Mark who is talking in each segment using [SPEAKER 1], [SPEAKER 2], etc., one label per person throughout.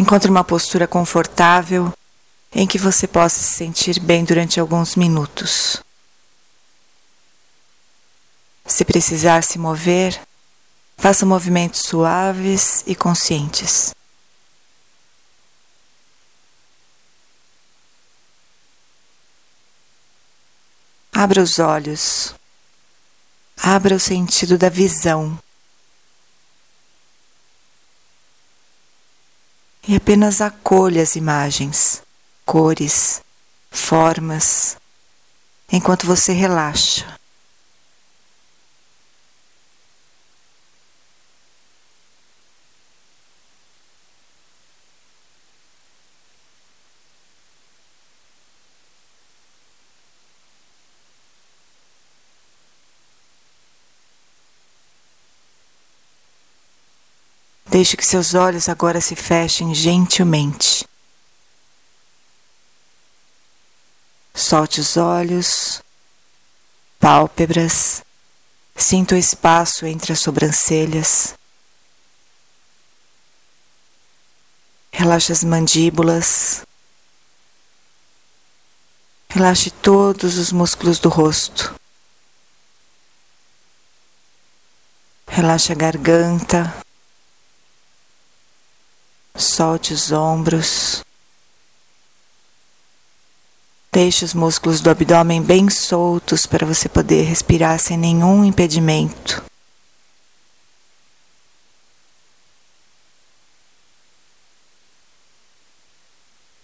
[SPEAKER 1] Encontre uma postura confortável em que você possa se sentir bem durante alguns minutos. Se precisar se mover, faça movimentos suaves e conscientes. Abra os olhos. Abra o sentido da visão. E apenas acolha as imagens, cores, formas, enquanto você relaxa. Deixe que seus olhos agora se fechem gentilmente. Solte os olhos, pálpebras, sinta o espaço entre as sobrancelhas. Relaxe as mandíbulas. Relaxe todos os músculos do rosto. Relaxe a garganta. Solte os ombros. Deixe os músculos do abdômen bem soltos para você poder respirar sem nenhum impedimento.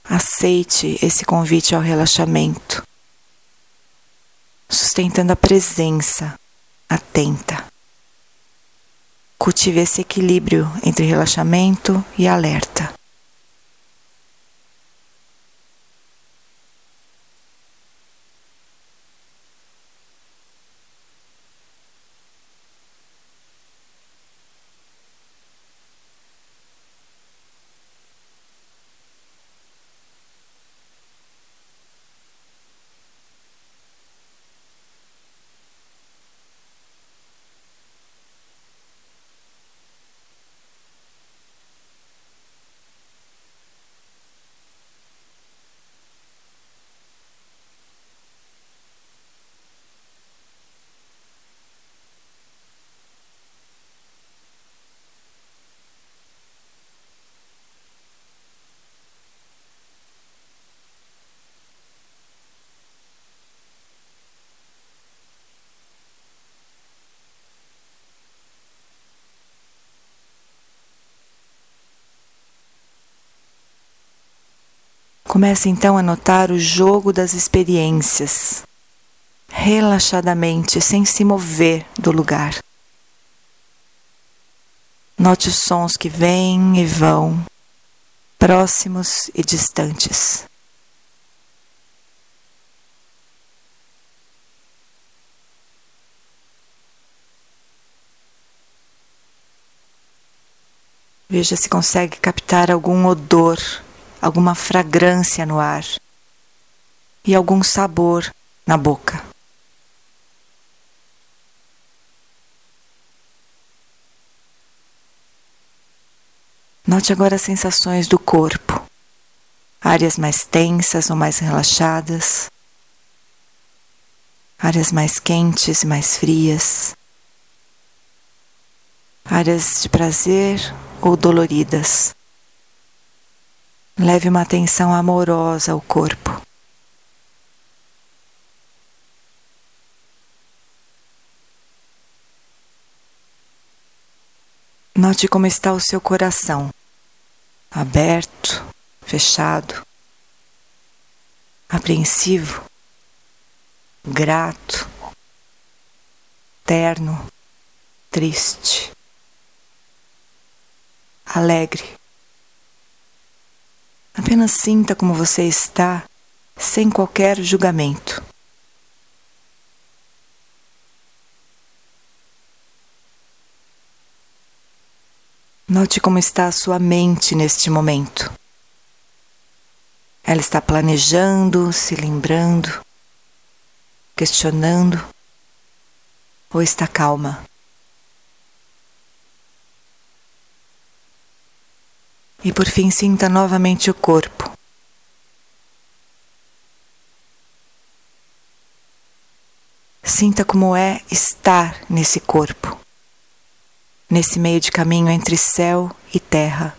[SPEAKER 1] Aceite esse convite ao relaxamento, sustentando a presença atenta. Cultive esse equilíbrio entre relaxamento e alerta. Comece então a notar o jogo das experiências, relaxadamente, sem se mover do lugar. Note os sons que vêm e vão, próximos e distantes. Veja se consegue captar algum odor alguma fragrância no ar e algum sabor na boca. Note agora as sensações do corpo, áreas mais tensas ou mais relaxadas, áreas mais quentes e mais frias, áreas de prazer ou doloridas. Leve uma atenção amorosa ao corpo. Note como está o seu coração, aberto, fechado, apreensivo, grato, terno, triste, alegre. Apenas sinta como você está, sem qualquer julgamento. Note como está a sua mente neste momento. Ela está planejando, se lembrando, questionando ou está calma? E por fim, sinta novamente o corpo. Sinta como é estar nesse corpo, nesse meio de caminho entre céu e terra.